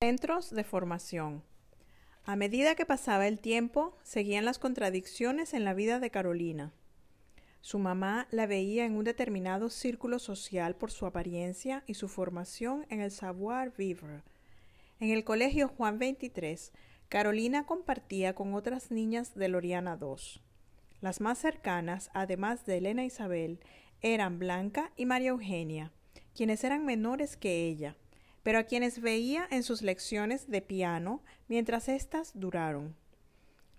Centros de formación. A medida que pasaba el tiempo, seguían las contradicciones en la vida de Carolina. Su mamá la veía en un determinado círculo social por su apariencia y su formación en el savoir-vivre. En el colegio Juan XXIII, Carolina compartía con otras niñas de Loriana II. Las más cercanas, además de Elena Isabel, eran Blanca y María Eugenia, quienes eran menores que ella pero a quienes veía en sus lecciones de piano mientras éstas duraron.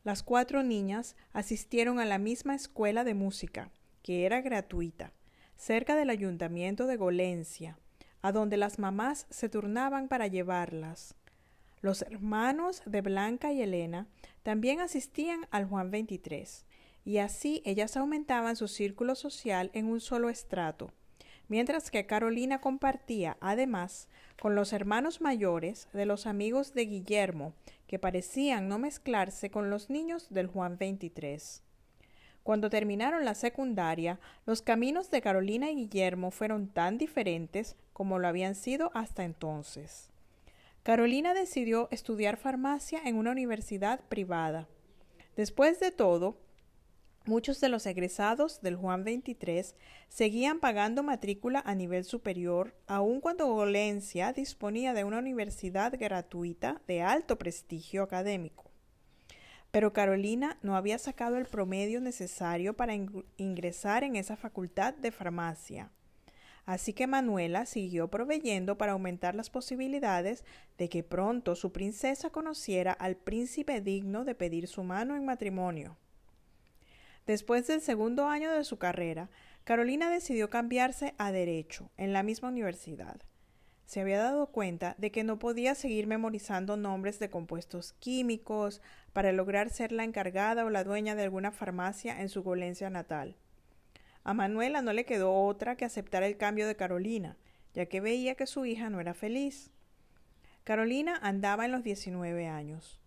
Las cuatro niñas asistieron a la misma escuela de música, que era gratuita, cerca del ayuntamiento de Golencia, a donde las mamás se turnaban para llevarlas. Los hermanos de Blanca y Elena también asistían al Juan XXIII, y así ellas aumentaban su círculo social en un solo estrato, mientras que Carolina compartía, además, con los hermanos mayores de los amigos de Guillermo, que parecían no mezclarse con los niños del Juan XXIII. Cuando terminaron la secundaria, los caminos de Carolina y Guillermo fueron tan diferentes como lo habían sido hasta entonces. Carolina decidió estudiar farmacia en una universidad privada. Después de todo, Muchos de los egresados del Juan 23 seguían pagando matrícula a nivel superior, aun cuando Golencia disponía de una universidad gratuita de alto prestigio académico. Pero Carolina no había sacado el promedio necesario para ingresar en esa facultad de farmacia. Así que Manuela siguió proveyendo para aumentar las posibilidades de que pronto su princesa conociera al príncipe digno de pedir su mano en matrimonio. Después del segundo año de su carrera, Carolina decidió cambiarse a Derecho en la misma universidad. Se había dado cuenta de que no podía seguir memorizando nombres de compuestos químicos para lograr ser la encargada o la dueña de alguna farmacia en su Golencia natal. A Manuela no le quedó otra que aceptar el cambio de Carolina, ya que veía que su hija no era feliz. Carolina andaba en los 19 años.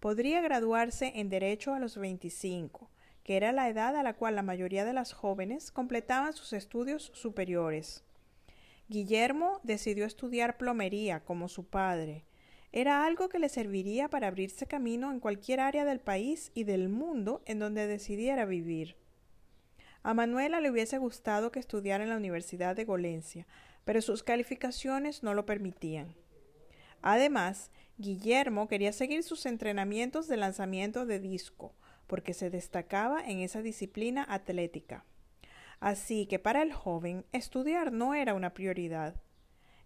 Podría graduarse en Derecho a los 25, que era la edad a la cual la mayoría de las jóvenes completaban sus estudios superiores. Guillermo decidió estudiar plomería como su padre. Era algo que le serviría para abrirse camino en cualquier área del país y del mundo en donde decidiera vivir. A Manuela le hubiese gustado que estudiara en la Universidad de Golencia, pero sus calificaciones no lo permitían. Además, Guillermo quería seguir sus entrenamientos de lanzamiento de disco, porque se destacaba en esa disciplina atlética. Así que para el joven estudiar no era una prioridad.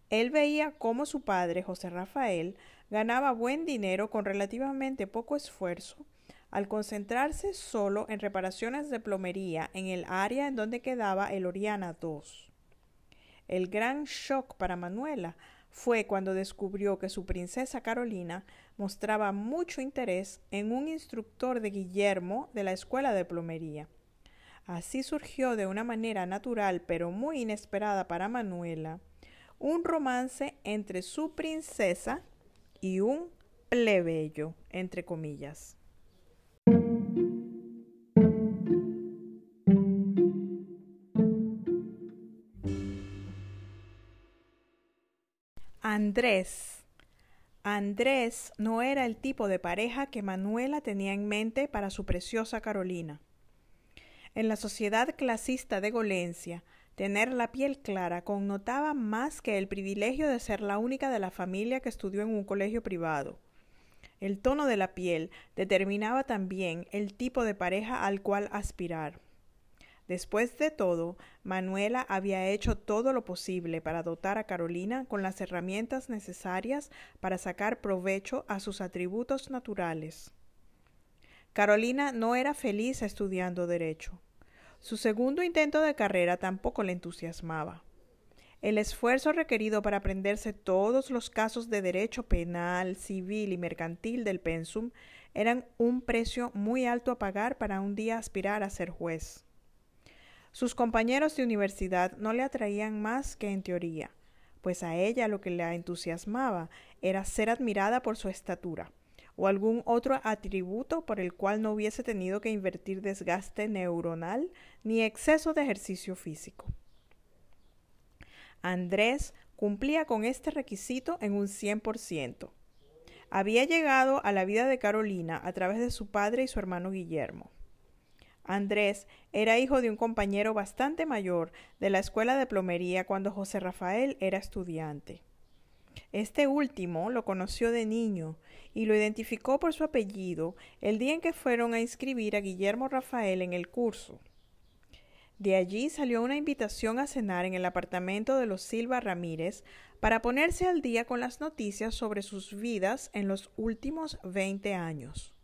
Él veía cómo su padre, José Rafael, ganaba buen dinero con relativamente poco esfuerzo al concentrarse solo en reparaciones de plomería en el área en donde quedaba el Oriana II. El gran shock para Manuela fue cuando descubrió que su princesa Carolina mostraba mucho interés en un instructor de Guillermo de la escuela de plomería. Así surgió de una manera natural pero muy inesperada para Manuela un romance entre su princesa y un plebeyo, entre comillas. Andrés. Andrés no era el tipo de pareja que Manuela tenía en mente para su preciosa Carolina. En la sociedad clasista de Golencia, tener la piel clara connotaba más que el privilegio de ser la única de la familia que estudió en un colegio privado. El tono de la piel determinaba también el tipo de pareja al cual aspirar. Después de todo, Manuela había hecho todo lo posible para dotar a Carolina con las herramientas necesarias para sacar provecho a sus atributos naturales. Carolina no era feliz estudiando derecho. Su segundo intento de carrera tampoco le entusiasmaba. El esfuerzo requerido para aprenderse todos los casos de derecho penal, civil y mercantil del pensum eran un precio muy alto a pagar para un día aspirar a ser juez. Sus compañeros de universidad no le atraían más que en teoría, pues a ella lo que la entusiasmaba era ser admirada por su estatura o algún otro atributo por el cual no hubiese tenido que invertir desgaste neuronal ni exceso de ejercicio físico. Andrés cumplía con este requisito en un 100%. había llegado a la vida de Carolina a través de su padre y su hermano Guillermo. Andrés era hijo de un compañero bastante mayor de la escuela de plomería cuando José Rafael era estudiante. Este último lo conoció de niño y lo identificó por su apellido el día en que fueron a inscribir a Guillermo Rafael en el curso. De allí salió una invitación a cenar en el apartamento de los Silva Ramírez para ponerse al día con las noticias sobre sus vidas en los últimos veinte años.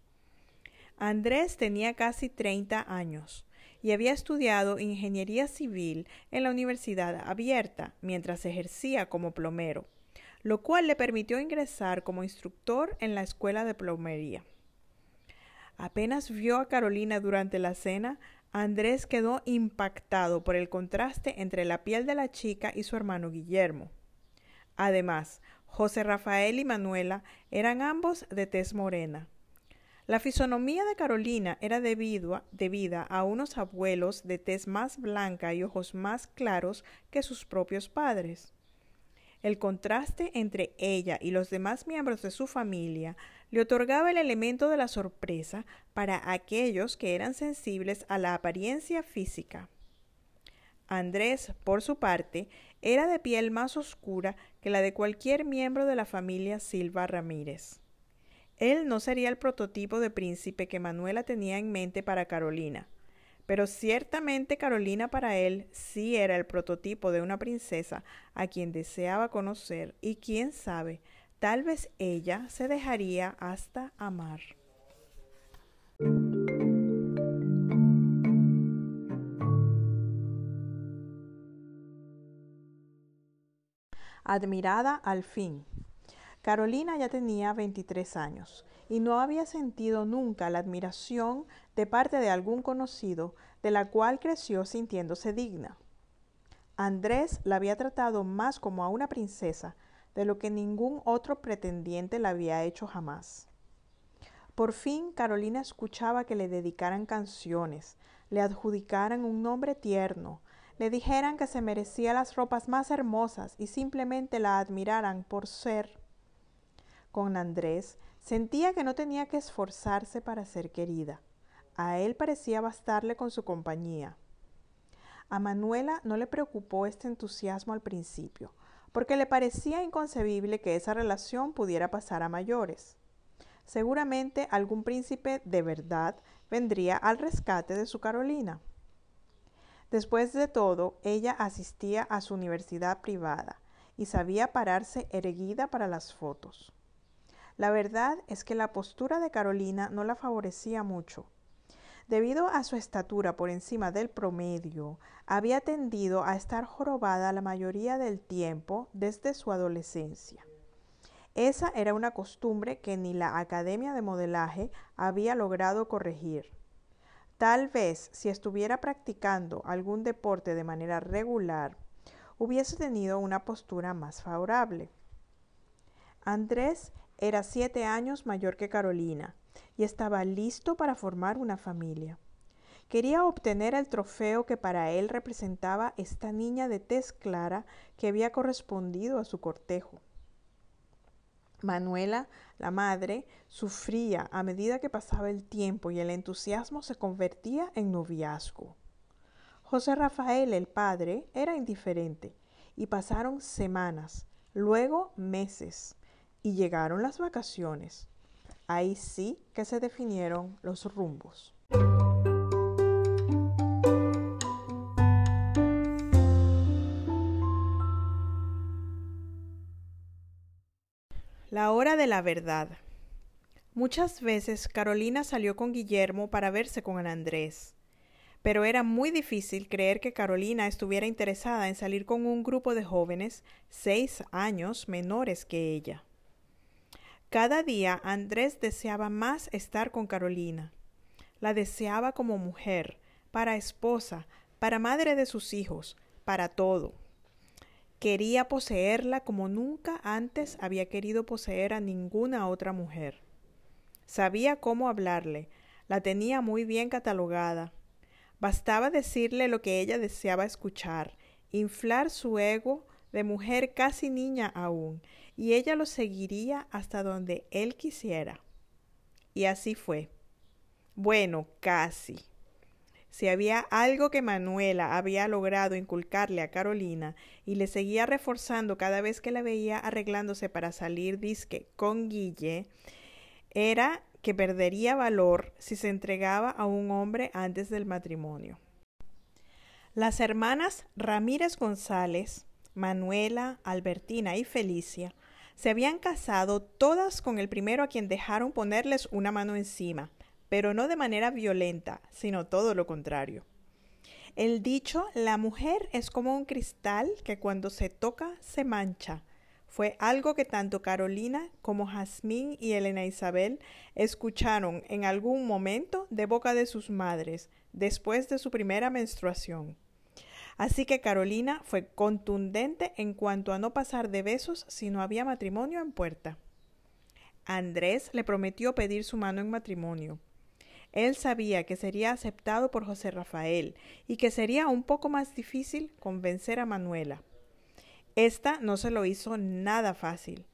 Andrés tenía casi treinta años y había estudiado ingeniería civil en la Universidad Abierta mientras ejercía como plomero, lo cual le permitió ingresar como instructor en la escuela de plomería. Apenas vio a Carolina durante la cena, Andrés quedó impactado por el contraste entre la piel de la chica y su hermano Guillermo. Además, José Rafael y Manuela eran ambos de tez morena, la fisonomía de Carolina era debida a unos abuelos de tez más blanca y ojos más claros que sus propios padres. El contraste entre ella y los demás miembros de su familia le otorgaba el elemento de la sorpresa para aquellos que eran sensibles a la apariencia física. Andrés, por su parte, era de piel más oscura que la de cualquier miembro de la familia Silva Ramírez. Él no sería el prototipo de príncipe que Manuela tenía en mente para Carolina, pero ciertamente Carolina para él sí era el prototipo de una princesa a quien deseaba conocer y quién sabe, tal vez ella se dejaría hasta amar. Admirada al fin. Carolina ya tenía 23 años y no había sentido nunca la admiración de parte de algún conocido de la cual creció sintiéndose digna. Andrés la había tratado más como a una princesa de lo que ningún otro pretendiente la había hecho jamás. Por fin Carolina escuchaba que le dedicaran canciones, le adjudicaran un nombre tierno, le dijeran que se merecía las ropas más hermosas y simplemente la admiraran por ser con Andrés, sentía que no tenía que esforzarse para ser querida. A él parecía bastarle con su compañía. A Manuela no le preocupó este entusiasmo al principio, porque le parecía inconcebible que esa relación pudiera pasar a mayores. Seguramente algún príncipe de verdad vendría al rescate de su Carolina. Después de todo, ella asistía a su universidad privada y sabía pararse erguida para las fotos. La verdad es que la postura de Carolina no la favorecía mucho. Debido a su estatura por encima del promedio, había tendido a estar jorobada la mayoría del tiempo desde su adolescencia. Esa era una costumbre que ni la Academia de Modelaje había logrado corregir. Tal vez si estuviera practicando algún deporte de manera regular, hubiese tenido una postura más favorable. Andrés era siete años mayor que Carolina y estaba listo para formar una familia. Quería obtener el trofeo que para él representaba esta niña de tez clara que había correspondido a su cortejo. Manuela, la madre, sufría a medida que pasaba el tiempo y el entusiasmo se convertía en noviazgo. José Rafael, el padre, era indiferente y pasaron semanas, luego meses, y llegaron las vacaciones. Ahí sí que se definieron los rumbos. La hora de la verdad. Muchas veces Carolina salió con Guillermo para verse con Andrés, pero era muy difícil creer que Carolina estuviera interesada en salir con un grupo de jóvenes seis años menores que ella. Cada día Andrés deseaba más estar con Carolina. La deseaba como mujer, para esposa, para madre de sus hijos, para todo. Quería poseerla como nunca antes había querido poseer a ninguna otra mujer. Sabía cómo hablarle, la tenía muy bien catalogada. Bastaba decirle lo que ella deseaba escuchar, inflar su ego de mujer casi niña aún, y ella lo seguiría hasta donde él quisiera. Y así fue. Bueno, casi. Si había algo que Manuela había logrado inculcarle a Carolina y le seguía reforzando cada vez que la veía arreglándose para salir disque con Guille, era que perdería valor si se entregaba a un hombre antes del matrimonio. Las hermanas Ramírez González, Manuela, Albertina y Felicia se habían casado todas con el primero a quien dejaron ponerles una mano encima, pero no de manera violenta, sino todo lo contrario. El dicho la mujer es como un cristal que cuando se toca se mancha fue algo que tanto Carolina como Jazmín y Elena Isabel escucharon en algún momento de boca de sus madres después de su primera menstruación. Así que Carolina fue contundente en cuanto a no pasar de besos si no había matrimonio en puerta. Andrés le prometió pedir su mano en matrimonio. Él sabía que sería aceptado por José Rafael y que sería un poco más difícil convencer a Manuela. Esta no se lo hizo nada fácil,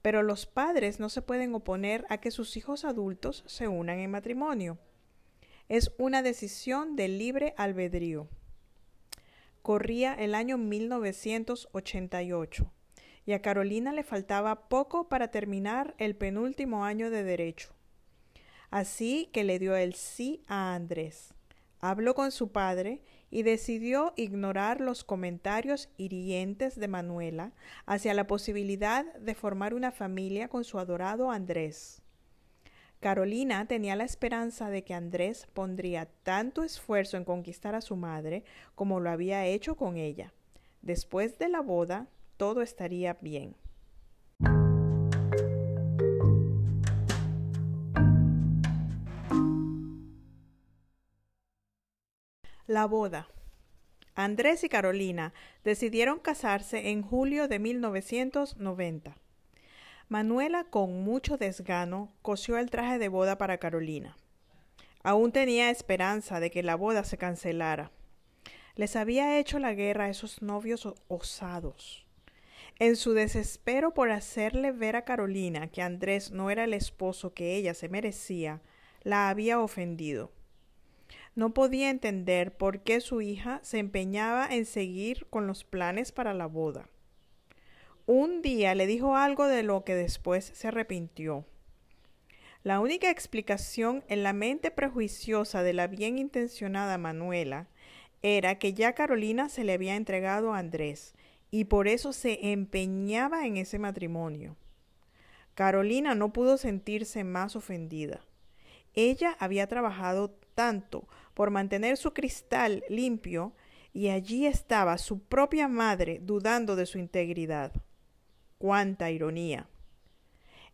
pero los padres no se pueden oponer a que sus hijos adultos se unan en matrimonio. Es una decisión de libre albedrío. Corría el año 1988 y a Carolina le faltaba poco para terminar el penúltimo año de derecho. Así que le dio el sí a Andrés. Habló con su padre y decidió ignorar los comentarios hirientes de Manuela hacia la posibilidad de formar una familia con su adorado Andrés. Carolina tenía la esperanza de que Andrés pondría tanto esfuerzo en conquistar a su madre como lo había hecho con ella. Después de la boda, todo estaría bien. La boda. Andrés y Carolina decidieron casarse en julio de 1990. Manuela, con mucho desgano, cosió el traje de boda para Carolina. Aún tenía esperanza de que la boda se cancelara. Les había hecho la guerra a esos novios osados. En su desespero por hacerle ver a Carolina que Andrés no era el esposo que ella se merecía, la había ofendido. No podía entender por qué su hija se empeñaba en seguir con los planes para la boda. Un día le dijo algo de lo que después se arrepintió. La única explicación en la mente prejuiciosa de la bien intencionada Manuela era que ya Carolina se le había entregado a Andrés y por eso se empeñaba en ese matrimonio. Carolina no pudo sentirse más ofendida. Ella había trabajado tanto por mantener su cristal limpio y allí estaba su propia madre dudando de su integridad cuánta ironía.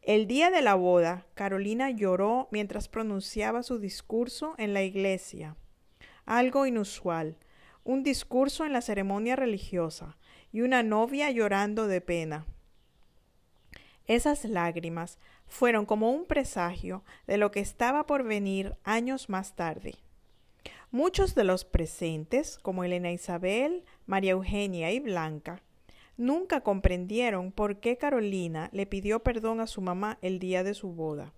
El día de la boda, Carolina lloró mientras pronunciaba su discurso en la iglesia. Algo inusual, un discurso en la ceremonia religiosa y una novia llorando de pena. Esas lágrimas fueron como un presagio de lo que estaba por venir años más tarde. Muchos de los presentes, como Elena Isabel, María Eugenia y Blanca, nunca comprendieron por qué Carolina le pidió perdón a su mamá el día de su boda.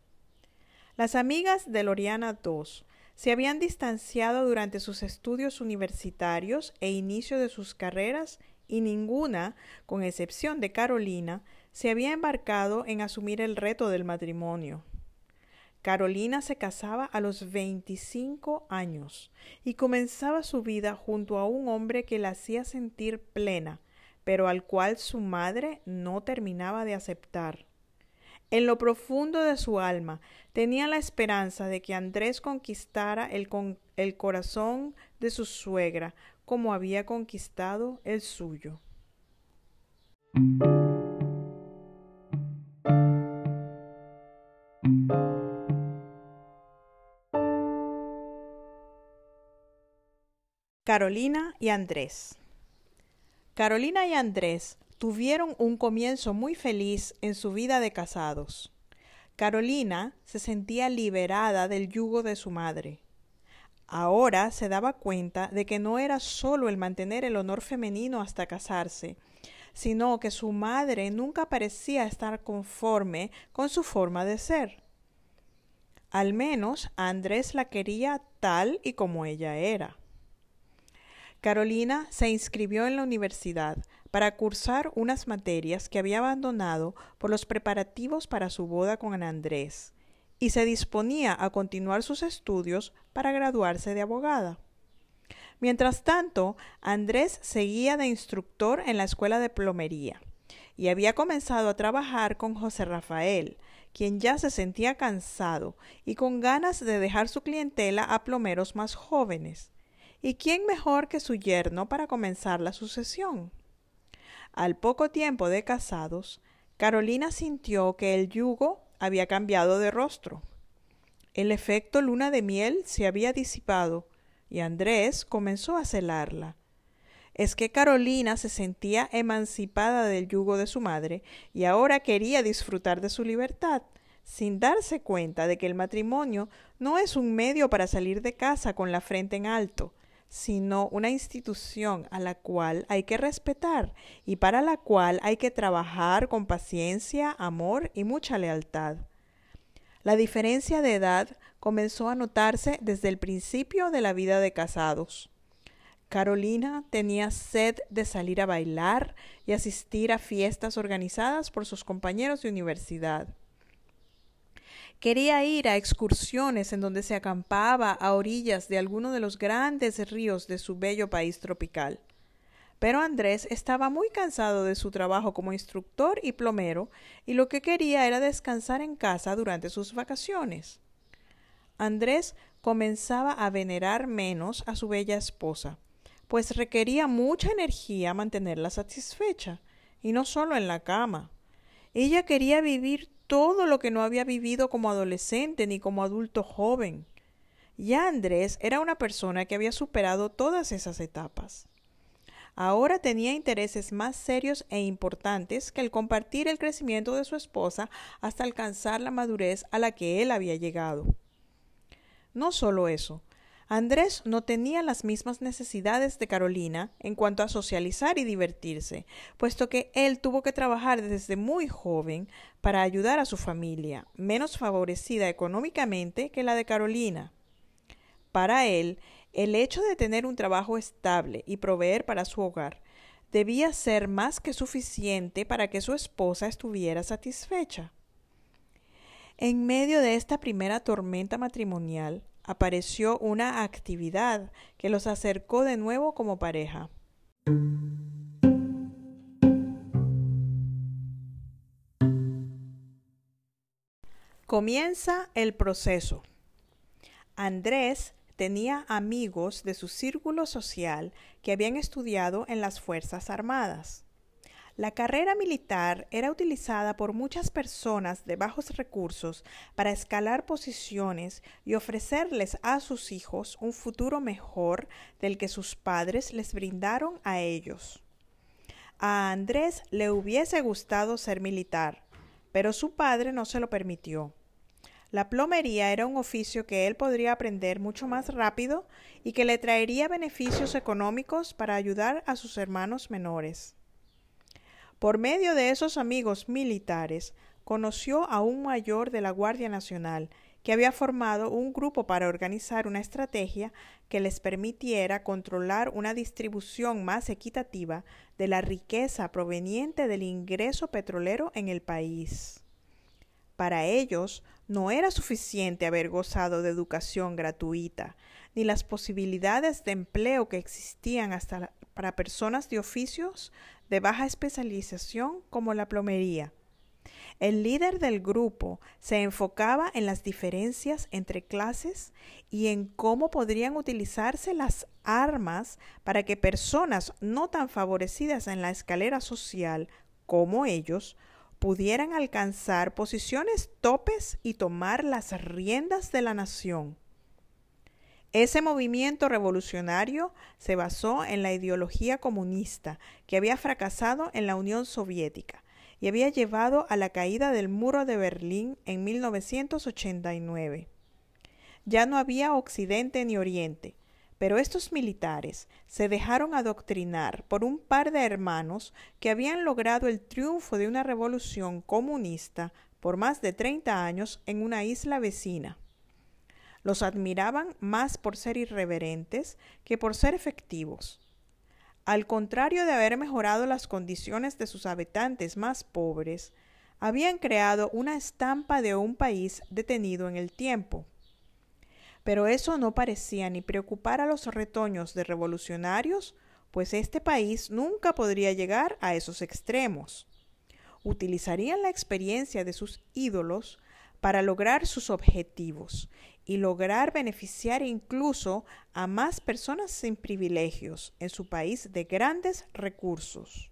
Las amigas de Loriana II se habían distanciado durante sus estudios universitarios e inicio de sus carreras y ninguna, con excepción de Carolina, se había embarcado en asumir el reto del matrimonio. Carolina se casaba a los 25 años y comenzaba su vida junto a un hombre que la hacía sentir plena, pero al cual su madre no terminaba de aceptar. En lo profundo de su alma tenía la esperanza de que Andrés conquistara el, corazón de su suegra como había conquistado el suyo. Carolina y Andrés Carolina y Andrés tuvieron un comienzo muy feliz en su vida de casados. Carolina se sentía liberada del yugo de su madre. Ahora se daba cuenta de que no era solo el mantener el honor femenino hasta casarse, sino que su madre nunca parecía estar conforme con su forma de ser. Al menos Andrés la quería tal y como ella era. Carolina se inscribió en la universidad para cursar unas materias que había abandonado por los preparativos para su boda con Andrés y se disponía a continuar sus estudios para graduarse de abogada. Mientras tanto, Andrés seguía de instructor en la escuela de plomería y había comenzado a trabajar con José Rafael, quien ya se sentía cansado y con ganas de dejar su clientela a plomeros más jóvenes. ¿Y quién mejor que su yerno para comenzar la sucesión? Al poco tiempo de casados, Carolina sintió que el yugo había cambiado de rostro. El efecto luna de miel se había disipado y Andrés comenzó a celarla. Es que Carolina se sentía emancipada del yugo de su madre y ahora quería disfrutar de su libertad, sin darse cuenta de que el matrimonio no es un medio para salir de casa con la frente en alto, sino una institución a la cual hay que respetar y para la cual hay que trabajar con paciencia, amor y mucha lealtad. La diferencia de edad comenzó a notarse desde el principio de la vida de casados. Carolina tenía sed de salir a bailar y asistir a fiestas organizadas por sus compañeros de universidad. Quería ir a excursiones en donde se acampaba a orillas de alguno de los grandes ríos de su bello país tropical. Pero Andrés estaba muy cansado de su trabajo como instructor y plomero y lo que quería era descansar en casa durante sus vacaciones. Andrés comenzaba a venerar menos a su bella esposa, pues requería mucha energía mantenerla satisfecha, y no solo en la cama. Ella quería vivir todo lo que no había vivido como adolescente ni como adulto joven. Ya Andrés era una persona que había superado todas esas etapas. Ahora tenía intereses más serios e importantes que el compartir el crecimiento de su esposa hasta alcanzar la madurez a la que él había llegado. No solo eso, Andrés no tenía las mismas necesidades de Carolina en cuanto a socializar y divertirse, puesto que él tuvo que trabajar desde muy joven para ayudar a su familia, menos favorecida económicamente que la de Carolina. Para él, el hecho de tener un trabajo estable y proveer para su hogar debía ser más que suficiente para que su esposa estuviera satisfecha. En medio de esta primera tormenta matrimonial, apareció una actividad que los acercó de nuevo como pareja. Comienza el proceso. Andrés tenía amigos de su círculo social que habían estudiado en las Fuerzas Armadas. La carrera militar era utilizada por muchas personas de bajos recursos para escalar posiciones y ofrecerles a sus hijos un futuro mejor del que sus padres les brindaron a ellos. A Andrés le hubiese gustado ser militar, pero su padre no se lo permitió. La plomería era un oficio que él podría aprender mucho más rápido y que le traería beneficios económicos para ayudar a sus hermanos menores. Por medio de esos amigos militares, conoció a un mayor de la Guardia Nacional que había formado un grupo para organizar una estrategia que les permitiera controlar una distribución más equitativa de la riqueza proveniente del ingreso petrolero en el país. Para ellos no era suficiente haber gozado de educación gratuita, ni las posibilidades de empleo que existían hasta para personas de oficios de baja especialización como la plomería. El líder del grupo se enfocaba en las diferencias entre clases y en cómo podrían utilizarse las armas para que personas no tan favorecidas en la escalera social como ellos pudieran alcanzar posiciones topes y tomar las riendas de la nación. Ese movimiento revolucionario se basó en la ideología comunista que había fracasado en la Unión Soviética y había llevado a la caída del muro de Berlín en 1989. Ya no había Occidente ni Oriente, Pero estos militares se dejaron adoctrinar por un par de hermanos que habían logrado el triunfo de una revolución comunista por más de 30 años en una isla vecina. Los admiraban más por ser irreverentes que por ser efectivos. Al contrario de haber mejorado las condiciones de sus habitantes más pobres, habían creado una estampa de un país detenido en el tiempo. Pero eso no parecía ni preocupar a los retoños de revolucionarios, pues este país nunca podría llegar a esos extremos. Utilizarían la experiencia de sus ídolos para lograr sus objetivos y lograr beneficiar incluso a más personas sin privilegios en su país de grandes recursos.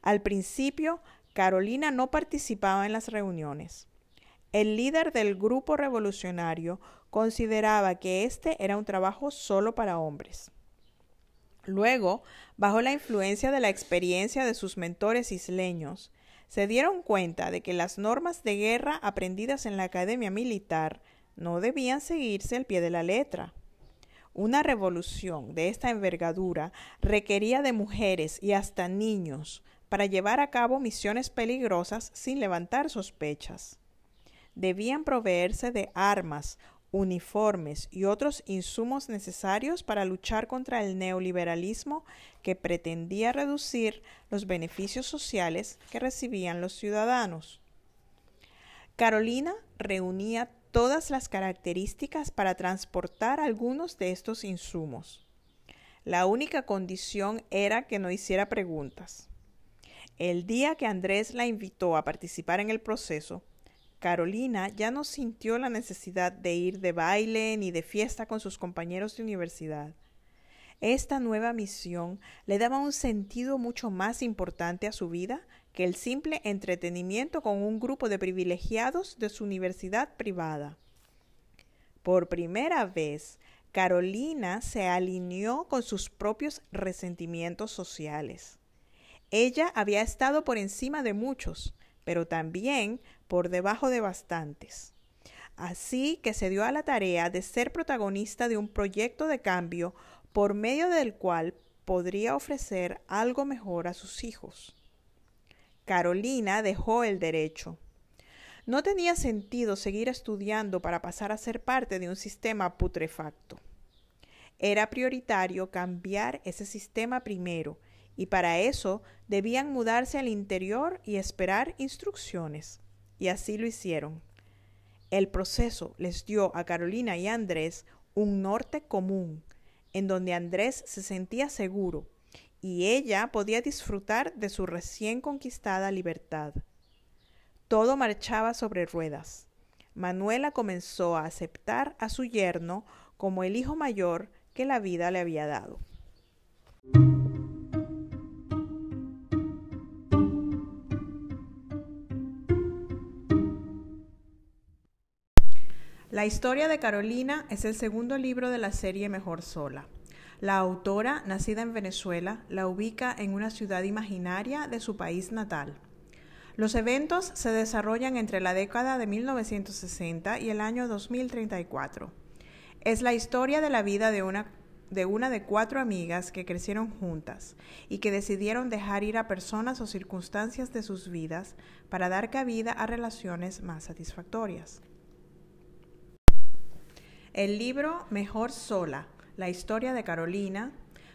Al principio, Carolina no participaba en las reuniones. El líder del grupo revolucionario consideraba que este era un trabajo solo para hombres. Luego, bajo la influencia de la experiencia de sus mentores isleños, se dieron cuenta de que las normas de guerra aprendidas en la academia militar no debían seguirse al pie de la letra. Una revolución de esta envergadura requería de mujeres y hasta niños para llevar a cabo misiones peligrosas sin levantar sospechas debían proveerse de armas, uniformes y otros insumos necesarios para luchar contra el neoliberalismo que pretendía reducir los beneficios sociales que recibían los ciudadanos. Carolina reunía todas las características para transportar algunos de estos insumos. La única condición era que no hiciera preguntas. El día que Andrés la invitó a participar en el proceso, Carolina ya no sintió la necesidad de ir de baile ni de fiesta con sus compañeros de universidad. Esta nueva misión le daba un sentido mucho más importante a su vida que el simple entretenimiento con un grupo de privilegiados de su universidad privada. Por primera vez, Carolina se alineó con sus propios resentimientos sociales. Ella había estado por encima de muchos, pero también por debajo de bastantes. Así que se dio a la tarea de ser protagonista de un proyecto de cambio por medio del cual podría ofrecer algo mejor a sus hijos. Carolina dejó el derecho. No tenía sentido seguir estudiando para pasar a ser parte de un sistema putrefacto. Era prioritario cambiar ese sistema primero y para eso debían mudarse al interior y esperar instrucciones. Y así lo hicieron. El proceso les dio a Carolina y Andrés un norte común, en donde Andrés se sentía seguro y ella podía disfrutar de su recién conquistada libertad. Todo marchaba sobre ruedas. Manuela comenzó a aceptar a su yerno como el hijo mayor que la vida le había dado. La historia de Carolina es el segundo libro de la serie Mejor Sola. La autora, nacida en Venezuela, la ubica en una ciudad imaginaria de su país natal. Los eventos se desarrollan entre la década de 1960 y el año 2034. Es la historia de la vida de una, de cuatro amigas que crecieron juntas y que decidieron dejar ir a personas o circunstancias de sus vidas para dar cabida a relaciones más satisfactorias. El libro Mejor Sola, la historia de Carolina,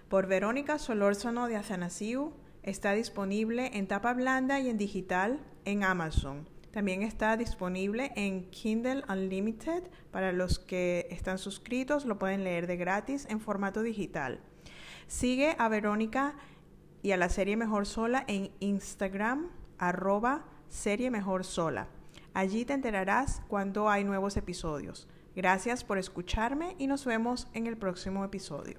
por Verónica Solórzano de Azanasiu, está disponible en tapa blanda y en digital en Amazon. También está disponible en Kindle Unlimited. Para los que están suscritos, lo pueden leer de gratis en formato digital. Sigue a Verónica y a la serie Mejor Sola en Instagram, arroba serie Mejor Sola. Allí te enterarás cuando hay nuevos episodios. Gracias por escucharme y nos vemos en el próximo episodio.